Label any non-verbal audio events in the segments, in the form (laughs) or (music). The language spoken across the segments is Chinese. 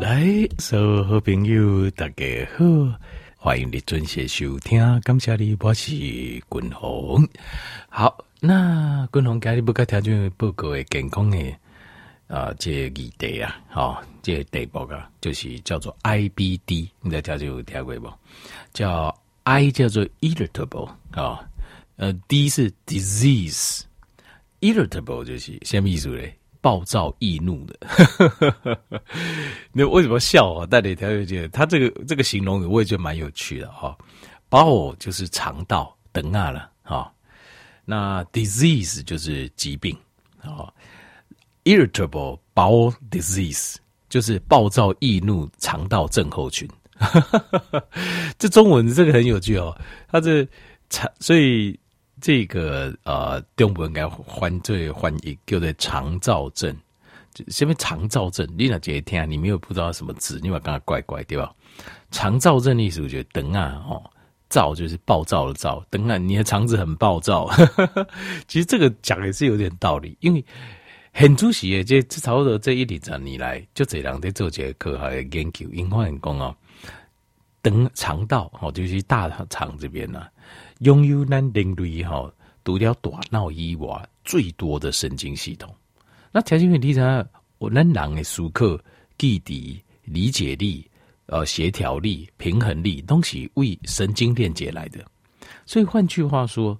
来，所有好朋友，大家好，欢迎你准时收听。感谢你，我是君鸿。好，那君鸿今日不该听就报告的健康的啊，这议题啊，好、哦，这个题目啊，就是叫做 IBD，你在家就有听过不？叫 I 叫做 irritable 啊、哦，呃，D 是 disease，irritable 就是什么意思嘞？暴躁易怒的，(laughs) 那为什么笑啊？带点条就觉得他这个这个形容语，我也觉得蛮有趣的哈。bow 就是肠道等啊了哈。那 disease 就是疾病啊，irritable bowel disease 就是暴躁易怒肠道症候群。(laughs) 这中文这个很有趣哦，它这肠所以。这个呃，中文应该翻最翻译叫做肠燥症，什么肠燥症？你那几天你没有不知道什么字，你把刚刚怪怪对吧？肠燥症的意思我觉得等啊哦，燥就是暴躁的躁，等啊你的肠子很暴躁。(laughs) 其实这个讲也是有点道理，因为很出奇这这差不多这一两十年来，就这两天做这个科学的研究，因为很讲哦，等肠道哦，就是大肠这边呢、拥有咱人类吼，除了大脑以外最多的神经系统。那条件问题上，我咱人的思考、记忆、理解力、呃协调力、平衡力，都是为神经链接来的。所以换句话说，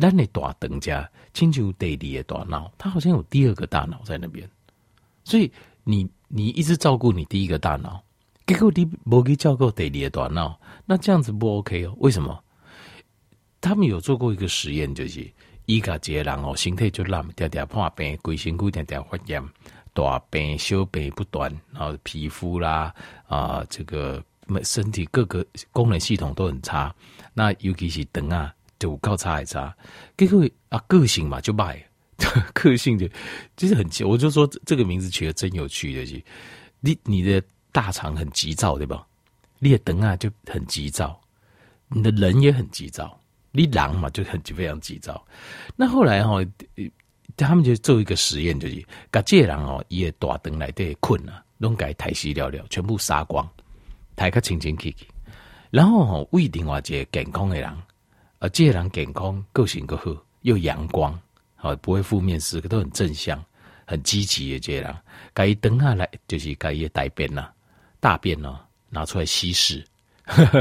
咱的大等家亲像第二个大脑，它好像有第二个大脑在那边。所以你你一直照顾你第一个大脑，结果你不去照顾第二个大脑，那这样子不 OK 哦？为什么？他们有做过一个实验，就是一个人哦，身体就烂，点点破病，规身躯点点发炎，大病小病不断，然后皮肤啦啊、这个身体各个功能系统都很差。那尤其是灯啊，就高差还差。结果啊，个性嘛就坏，(laughs) 个性就就是很奇。我就说这个名字取得真有趣的，是，你你的大肠很急躁，对吧？你的灯啊就很急躁，你的人也很急躁。你狼嘛就很就非常急躁，那后来哈、哦，他们就做一个实验，就是把这狼哦，也大灯来对困了，弄改台西了了，全部杀光，抬个清清气气，然后哈为另外一个健康的人，啊，这人健康个性个好，又阳光，好不会负面思，都很正向，很积极的这人，改灯下来就是改一大便呐，大便呢拿出来稀释，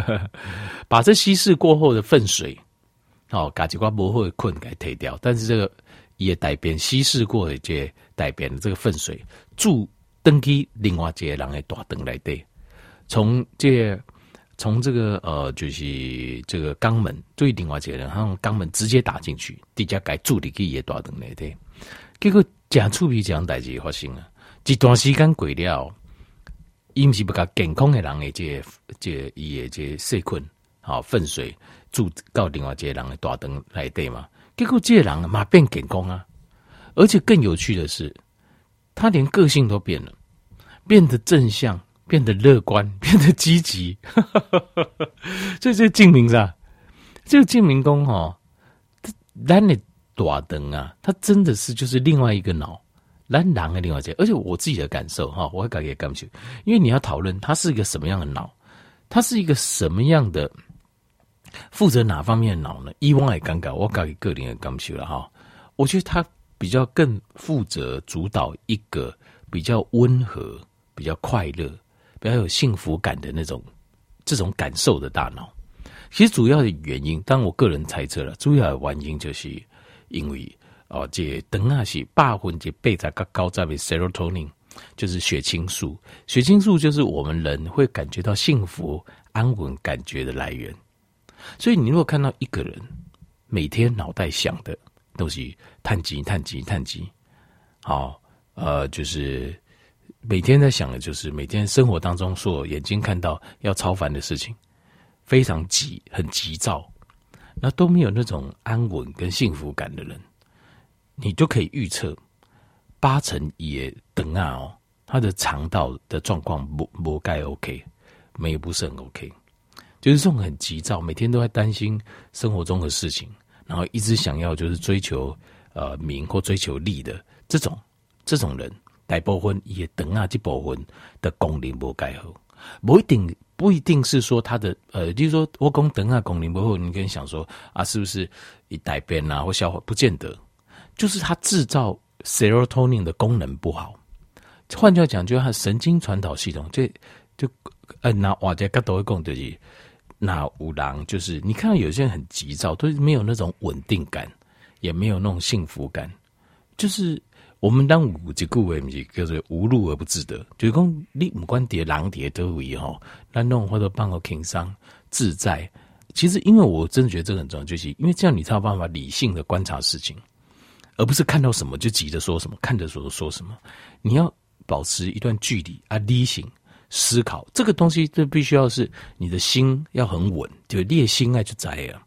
(laughs) 把这稀释过后的粪水。哦，嘎几瓜不会困，给退掉。但是这个也带便稀释过的这带便的这个粪水，注登记另外一个人的大灯来对。从这从这个呃，就是这个肛门对另外一个人，他用肛门直接打进去，直接给注入去也大灯来对。结果假触鼻这样代志发生了，一段时间过了，伊毋是不甲健康的人的这个、这伊、个、的这细菌，好粪水。住到另外一个人的大灯来对嘛？结果这个人嘛变健康啊，而且更有趣的是，他连个性都变了，变得正向，变得乐观，(laughs) 变得积极。所 (laughs) 以这证明啥？这个证明讲哈，咱的大灯啊，他真的是就是另外一个脑，咱人的另外一个。而且我自己的感受哈，我会感觉感觉，因为你要讨论他是一个什么样的脑，他是一个什么样的。负责哪方面的脑呢？以往也尴尬，我搞个人的感受了哈。我觉得他比较更负责主导一个比较温和、比较快乐、比较有幸福感的那种这种感受的大脑。其实主要的原因，当然我个人猜测了，主要的原因就是因为哦，这等下是八分之八十个高在为 serotonin，就是血清素。血清素就是我们人会感觉到幸福、安稳感觉的来源。所以，你如果看到一个人每天脑袋想的都是叹气、叹气、叹气，好，呃，就是每天在想的就是每天生活当中所有眼睛看到要超凡的事情，非常急、很急躁，那都没有那种安稳跟幸福感的人，你就可以预测八成也等啊哦，他的肠道的状况不不该 OK，没不是很 OK。就是这种很急躁，每天都在担心生活中的事情，然后一直想要就是追求呃名或追求利的这种这种人，大部分也等啊这部分的功能不盖好，不一定不一定是说他的呃，就是说我讲等啊功能不好，你可以想说啊，是不是一大便啊或消化不见得，就是他制造 serotonin 的功能不好。换句话讲，就是他神经传导系统，这就呃那我这个都会讲就是那五郎，就是你看到有些人很急躁，都没有那种稳定感，也没有那种幸福感，就是。我们当五这个为是叫做无路而不自得，就是讲你不管叠狼叠都为吼，那弄或者帮我轻松自在。其实，因为我真的觉得这个很重要，就是因为这样你才有办法理性的观察事情，而不是看到什么就急着说什么，看着说说什么。你要保持一段距离啊，理性思考这个东西，这必须要是你的心要很稳，就列心爱就摘啊。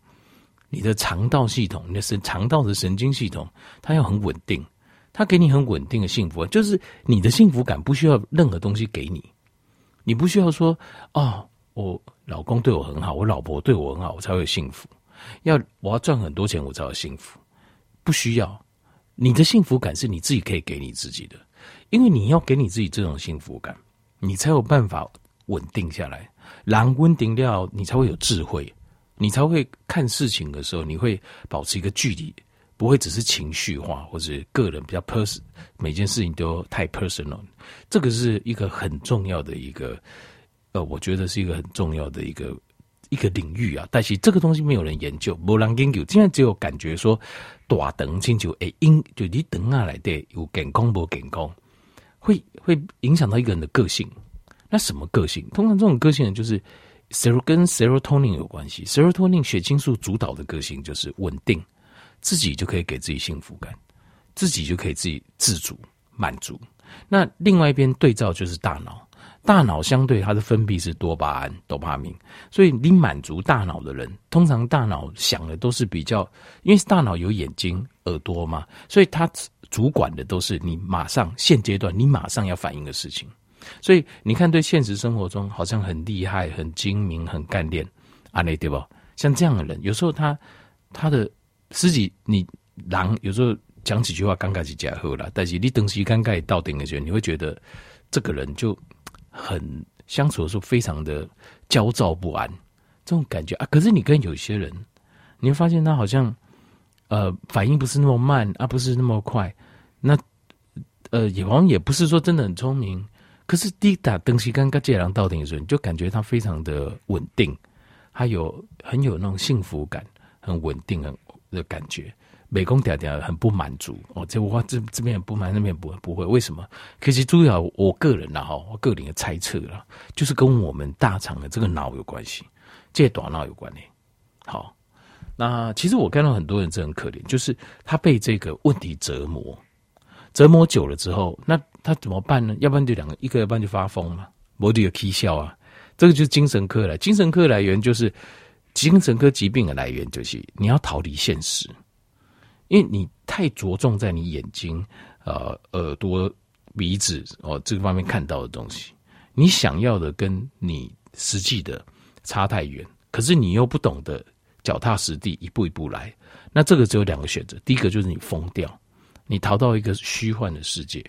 你的肠道系统，你的神肠道的神经系统，它要很稳定。它给你很稳定的幸福，就是你的幸福感不需要任何东西给你，你不需要说哦，我老公对我很好，我老婆对我很好，我才会幸福。要我要赚很多钱，我才有幸福，不需要。你的幸福感是你自己可以给你自己的，因为你要给你自己这种幸福感，你才有办法稳定下来。狼稳定掉，你才会有智慧，你才会看事情的时候，你会保持一个距离。不会只是情绪化，或者个人比较 person，每件事情都太 personal，这个是一个很重要的一个，呃，我觉得是一个很重要的一个一个领域啊。但是这个东西没有人研究，没人研究，现在只有感觉说，大肠清楚，哎，因就你等下来的有健康不健康，会会影响到一个人的个性。那什么个性？通常这种个性呢，就是跟 serotonin 有关系，serotonin 血清素主导的个性就是稳定。自己就可以给自己幸福感，自己就可以自己自主满足。那另外一边对照就是大脑，大脑相对它的分泌是多巴胺、多巴胺，所以你满足大脑的人，通常大脑想的都是比较，因为大脑有眼睛、耳朵嘛，所以它主管的都是你马上现阶段你马上要反应的事情。所以你看，对现实生活中好像很厉害、很精明、很干练，啊，那对不？像这样的人，有时候他他的。自己你狼有时候讲几句话尴尬是假货了，但是你等时尴尬到顶的时候，你会觉得这个人就很相处的时候非常的焦躁不安，这种感觉啊。可是你跟有些人，你会发现他好像呃反应不是那么慢啊，不是那么快，那呃也好像也不是说真的很聪明，可是第一打等时尴尬这狼到顶的时候，你就感觉他非常的稳定，他有很有那种幸福感，很稳定很。的感觉，美工嗲嗲很不满足哦，这我这这边也不满，那边不不会，为什么？可是主要我个人呐哈，我个人的猜测啦，就是跟我们大肠的这个脑有关系，这大脑有关系。好，那其实我看到很多人真很可怜，就是他被这个问题折磨，折磨久了之后，那他怎么办呢？要不然就两个，一个要不然就发疯嘛，某地有啼笑啊，这个就是精神科来，精神科来源就是。精神科疾病的来源就是你要逃离现实，因为你太着重在你眼睛、呃耳朵、鼻子哦这个方面看到的东西，你想要的跟你实际的差太远，可是你又不懂得脚踏实地一步一步来，那这个只有两个选择，第一个就是你疯掉，你逃到一个虚幻的世界，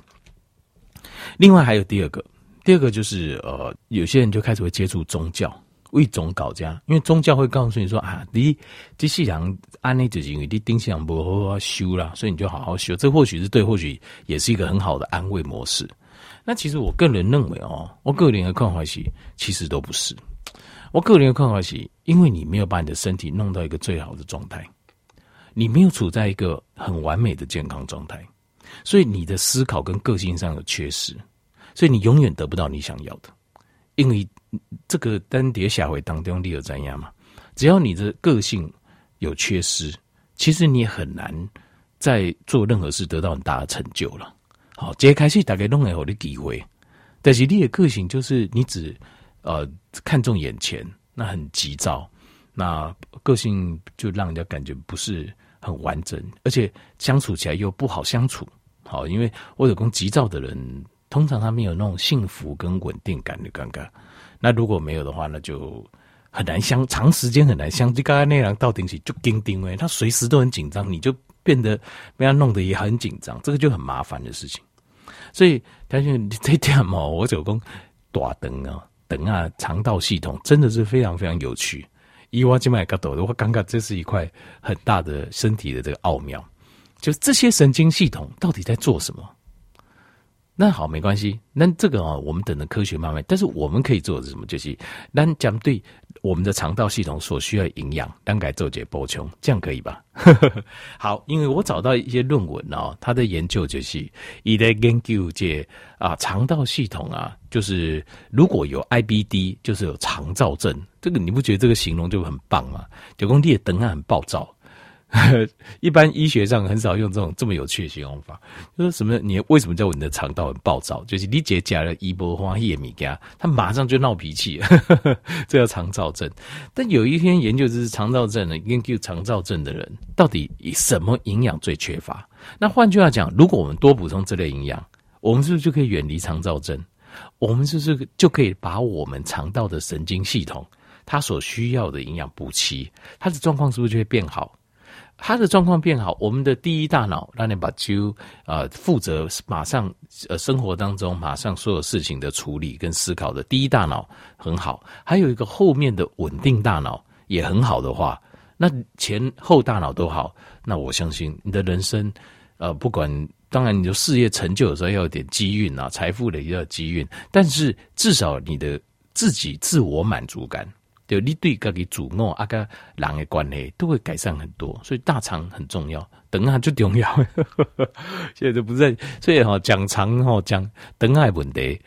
另外还有第二个，第二个就是呃有些人就开始会接触宗教。为总搞家，因为宗教会告诉你说啊，你这世人按呢就是因为你丁香不好好修啦，所以你就好好修。这或许是对，或许也是一个很好的安慰模式。那其实我个人认为哦，我个人的看法是，其实都不是。我个人的看法是，因为你没有把你的身体弄到一个最好的状态，你没有处在一个很完美的健康状态，所以你的思考跟个性上有缺失，所以你永远得不到你想要的，因为。这个单碟下回当中你有怎样嘛？只要你的个性有缺失，其实你也很难在做任何事得到很大的成就了。好，揭开始大概弄来我的机会，但是你的个性就是你只呃看重眼前，那很急躁，那个性就让人家感觉不是很完整，而且相处起来又不好相处。好，因为我有讲急躁的人，通常他没有那种幸福跟稳定感的尴尬。那如果没有的话，那就很难相长时间很难相。就刚刚那样到顶起就钉钉哎，他随时都很紧张，你就变得被他弄得也很紧张，这个就很麻烦的事情。所以，但是这点嘛，我就讲大肠啊，等啊，肠道系统真的是非常非常有趣。以我这么角度，我感觉这是一块很大的身体的这个奥妙，就这些神经系统到底在做什么？那好，没关系。那这个啊，我们等着科学慢慢。但是我们可以做的是什么？就是那讲对我们的肠道系统所需要营养，单改做解补充，这样可以吧？(laughs) 好，因为我找到一些论文哦，他的研究就是一在研究这啊肠道系统啊，就是如果有 IBD，就是有肠躁症，这个你不觉得这个形容就很棒吗？九宫地的灯啊很暴躁。(laughs) 一般医学上很少用这种这么有趣的形容法，就是什么？你为什么叫你的肠道很暴躁？就是你姐加了一波花叶米加，他马上就闹脾气，(laughs) 这叫肠躁症。但有一篇研究就是肠躁症的，研究肠躁症的人到底以什么营养最缺乏？那换句话讲，如果我们多补充这类营养，我们是不是就可以远离肠躁症？我们是不是就可以把我们肠道的神经系统它所需要的营养补齐？它的状况是不是就会变好？他的状况变好，我们的第一大脑让你把就呃负责马上呃生活当中马上所有事情的处理跟思考的第一大脑很好，还有一个后面的稳定大脑也很好的话，那前后大脑都好，那我相信你的人生呃不管当然你的事业成就的时候要有点机运啊，财富的也要机运，但是至少你的自己自我满足感。就你对自己主诺啊个人的关系都会改善很多，所以大肠很重要，等下就重要。(laughs) 现在就不在，所以哈讲肠哈讲等下问题，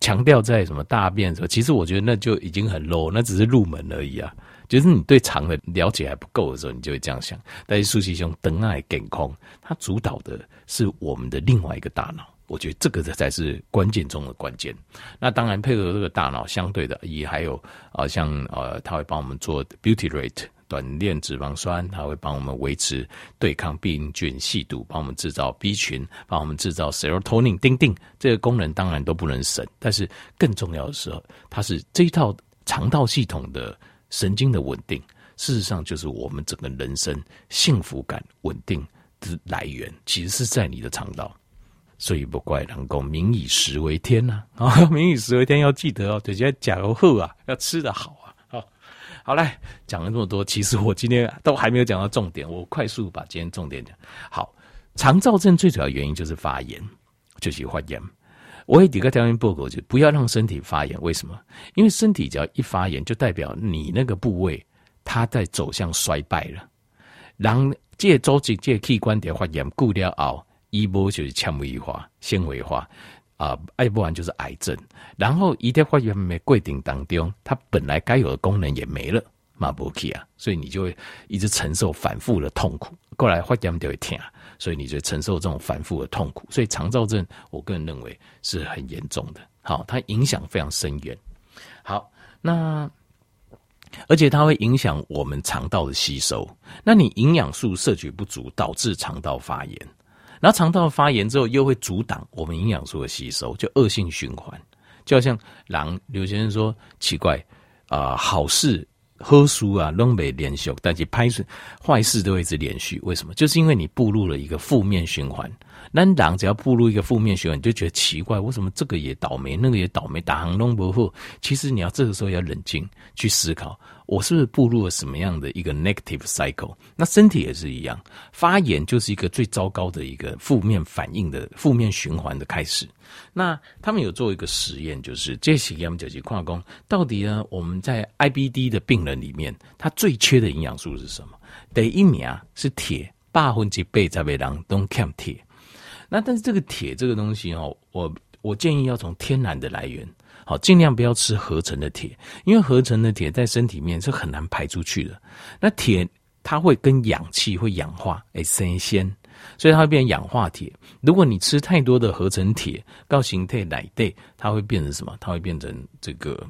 强调在什么大便什么，其实我觉得那就已经很 low，那只是入门而已啊。就是你对肠的了解还不够的时候，你就会这样想。但是苏西兄等下健康，它主导的是我们的另外一个大脑。我觉得这个才是关键中的关键。那当然配合这个大脑，相对的也还有啊，像呃，它会帮我们做 beauty rate 短链脂肪酸，它会帮我们维持对抗病菌、细毒，帮我们制造 B 群，帮我们制造 serotonin，丁丁这个功能当然都不能省。但是更重要的是，它是这一套肠道系统的神经的稳定，事实上就是我们整个人生幸福感稳定的来源，其实是在你的肠道。所以不怪人讲民以食为天呐啊，(laughs) 民以食为天要记得哦，对，现在假如后啊，要吃得好啊，好，好来讲了这么多，其实我今天都还没有讲到重点，我快速把今天重点讲好。肠燥症最主要原因就是发炎，就是发炎。我有几个条件报告，就不要让身体发炎。为什么？因为身体只要一发炎，就代表你那个部位它在走向衰败了。让这组织、这器官的发炎，固掉后。一波就是纤维化、纤维化啊，爱不完就是癌症。然后一旦发炎没规定当中，它本来该有的功能也没了，嘛不起啊，所以你就会一直承受反复的痛苦。过来发炎就会疼，所以你就承受这种反复的痛苦。所以肠躁症，我个人认为是很严重的。好，它影响非常深远。好，那而且它会影响我们肠道的吸收。那你营养素摄取不足，导致肠道发炎。然后肠道发炎之后，又会阻挡我们营养素的吸收，就恶性循环。就好像狼，刘先生说奇怪啊、好事喝书啊，拢没连续，但是拍摄坏事都会一直连续。为什么？就是因为你步入了一个负面循环。那狼只要步入一个负面循环，你就觉得奇怪，为什么这个也倒霉，那个也倒霉，打行拢不好。其实你要这个时候要冷静去思考。我是不是步入了什么样的一个 negative cycle？那身体也是一样，发炎就是一个最糟糕的一个负面反应的负面循环的开始。那他们有做一个实验，就是这些他们就去矿工到底呢？我们在 IBD 的病人里面，他最缺的营养素是什么？第一名是铁，八分之贝在被人都欠铁。那但是这个铁这个东西哦，我我建议要从天然的来源。好，尽量不要吃合成的铁，因为合成的铁在身体面是很难排出去的。那铁它会跟氧气会氧化，哎，生鲜，所以它会变成氧化铁。如果你吃太多的合成铁，到形态奶带，它会变成什么？它会变成这个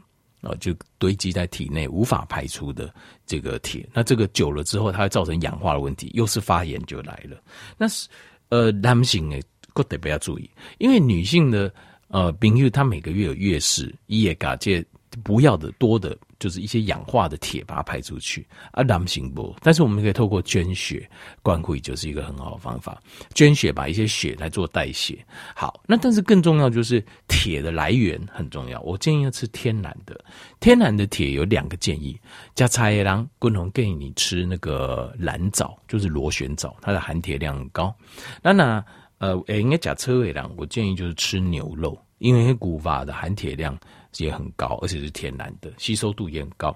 啊，就堆积在体内无法排出的这个铁。那这个久了之后，它会造成氧化的问题，又是发炎就来了。那是呃，男性诶，特别要注意，因为女性的。呃，比如他每个月有月事，一也嘎借不要的多的就是一些氧化的铁把它排出去啊，蓝行不？但是我们可以透过捐血灌会，就是一个很好的方法。捐血把一些血来做代谢。好，那但是更重要就是铁的来源很重要。我建议要吃天然的，天然的铁有两个建议：加菜叶郎，共同建议你吃那个蓝藻，就是螺旋藻，它的含铁量很高。那那呃，应该假车尾郎，我建议就是吃牛肉，因为古法的含铁量。也很高，而且是天然的，吸收度也很高。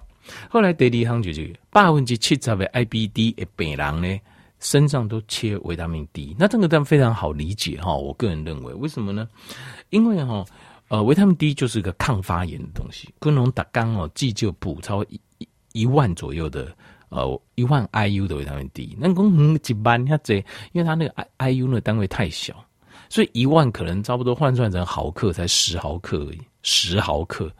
后来第二项就是百分之七十的 IBD 的病人呢，身上都缺维他命 D。那这个当然非常好理解哈，我个人认为，为什么呢？因为哈，呃，维他命 D 就是一个抗发炎的东西。跟龙打刚哦，既就补超一一万左右的呃一万 IU 的维他命 D。那讲嗯一万遐济，因为它那个 IU 那个单位太小，所以一万可能差不多换算成毫克才十毫克而已。十毫克，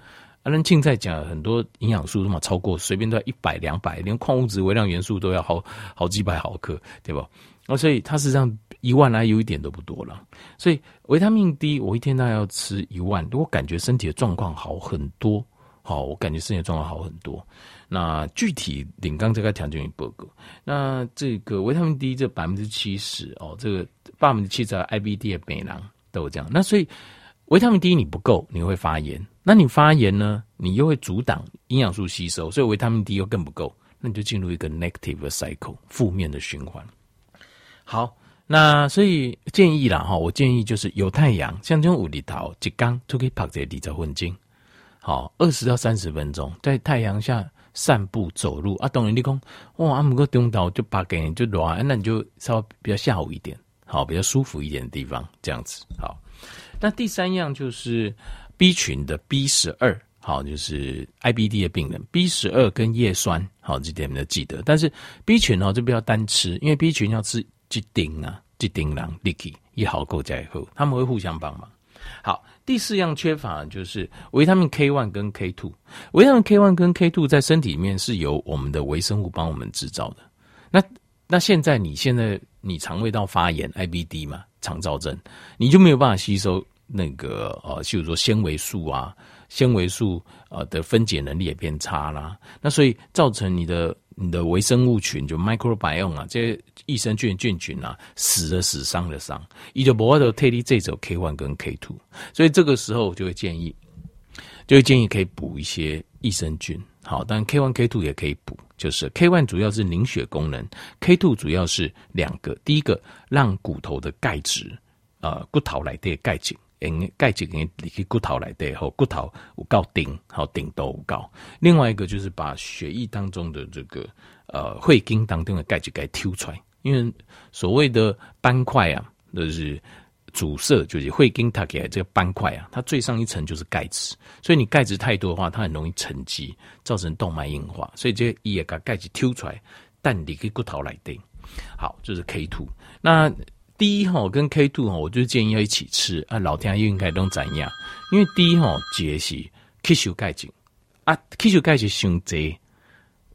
阿伦庆在讲很多营养素都嘛超过，随便都要一百两百，连矿物质、微量元素都要好好几百毫克，对吧？那所以它实际上一万 IU 一点都不多了。所以维他命 D，我一天大概要吃一万，如果感觉身体的状况好很多，好，我感觉身体状况好很多。那具体领刚这个条件一报告，那这个维他命 D 这百分之七十哦，这个百分之七十 IBD 的病人都有这样，那所以。维他命 D 你不够，你会发炎。那你发炎呢？你又会阻挡营养素吸收，所以维他命 D 又更不够，那你就进入一个 negative cycle 负面的循环。好，那所以建议啦哈，我建议就是有太阳，像这种五里桃一缸都可以泡在里头混精。好，二十到三十分钟在太阳下散步走路啊。当然你讲哇，阿姆哥中岛就把给你就暖，那你就稍微比较下午一点，好，比较舒服一点的地方，这样子好。那第三样就是 B 群的 B 十二，好，就是 IBD 的病人 B 十二跟叶酸，好，这点你要记得。但是 B 群哦，就不要单吃，因为 B 群要吃几丁啊，几丁狼 Licky 一毫够加以后，他们会互相帮忙。好，第四样缺乏就是维他命 K one 跟 K two，维他命 K one 跟 K two 在身体里面是由我们的微生物帮我们制造的。那那现在你现在你肠胃道发炎 IBD 嘛，肠燥症，你就没有办法吸收。那个呃，譬如说纤维素啊，纤维素呃的分解能力也变差啦，那所以造成你的你的微生物群就 microbiome 啊，这些益生菌菌群啊，死了死伤的伤，伊就不会都替你这走 K one 跟 K two，所以这个时候我就会建议，就会建议可以补一些益生菌，好，但 K one K two 也可以补，就是 K one 主要是凝血功能，K two 主要是两个，第一个让骨头的钙质，呃，骨头来的钙质。诶，钙质给你去骨头来的，骨头有够顶，好顶都有够。另外一个就是把血液当中的这个呃会经当中的钙质给抽出来，因为所谓的斑块啊，就是阻塞，就是会经它给这个斑块啊，它最上一层就是钙质，所以你钙质太多的话，它很容易沉积，造成动脉硬化，所以这也把钙质抽出来，但你去骨头来的。好，就是 K two 那。D 一哈跟 K two 哈，我就建议要一起吃啊。老天爷应该都怎样？因为 D 一哈结是吸收钙质啊，吸收钙质伤济，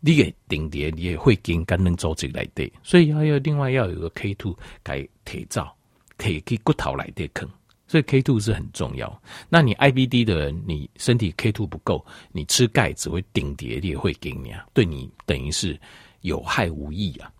你给顶叠你也会跟肝能组织来的，所以要要另外要有个 K two 改铁造，可以给骨头来的坑，所以 K two 是很重要。那你 IBD 的人，你身体 K two 不够，你吃钙只会顶叠，你也会跟你啊，对你等于是有害无益啊。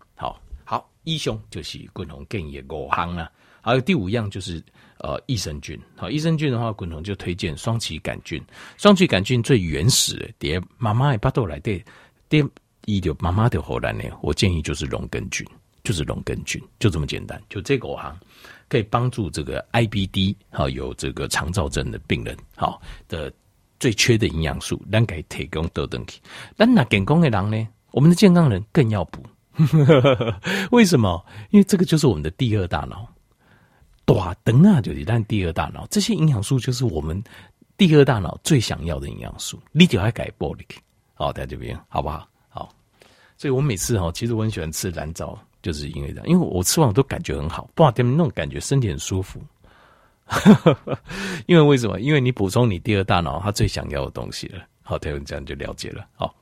一胸就是滚红建议五行啊，还有第五样就是呃益生菌。好，益生菌的话，滚红就推荐双歧杆菌。双歧杆菌最原始的，爹妈妈的巴豆来的，爹一就妈妈的后来呢，我建议就是龙根菌，就是龙根菌，就这么简单。就这个五行可以帮助这个 IBD 好有这个肠躁症的病人好的最缺的营养素，能给提供得等起。但那健康的人呢，我们的健康人更要补。(laughs) 为什么？因为这个就是我们的第二大脑，大灯啊，就是但第二大脑，这些营养素就是我们第二大脑最想要的营养素。你就要改玻璃，好，在这边好不好？好，所以我每次哈，其实我很喜欢吃蓝藻，就是因为这样，因为我吃完我都感觉很好，不好点那种感觉，身体很舒服。(laughs) 因为为什么？因为你补充你第二大脑它最想要的东西了。好，台湾这样就了解了。好。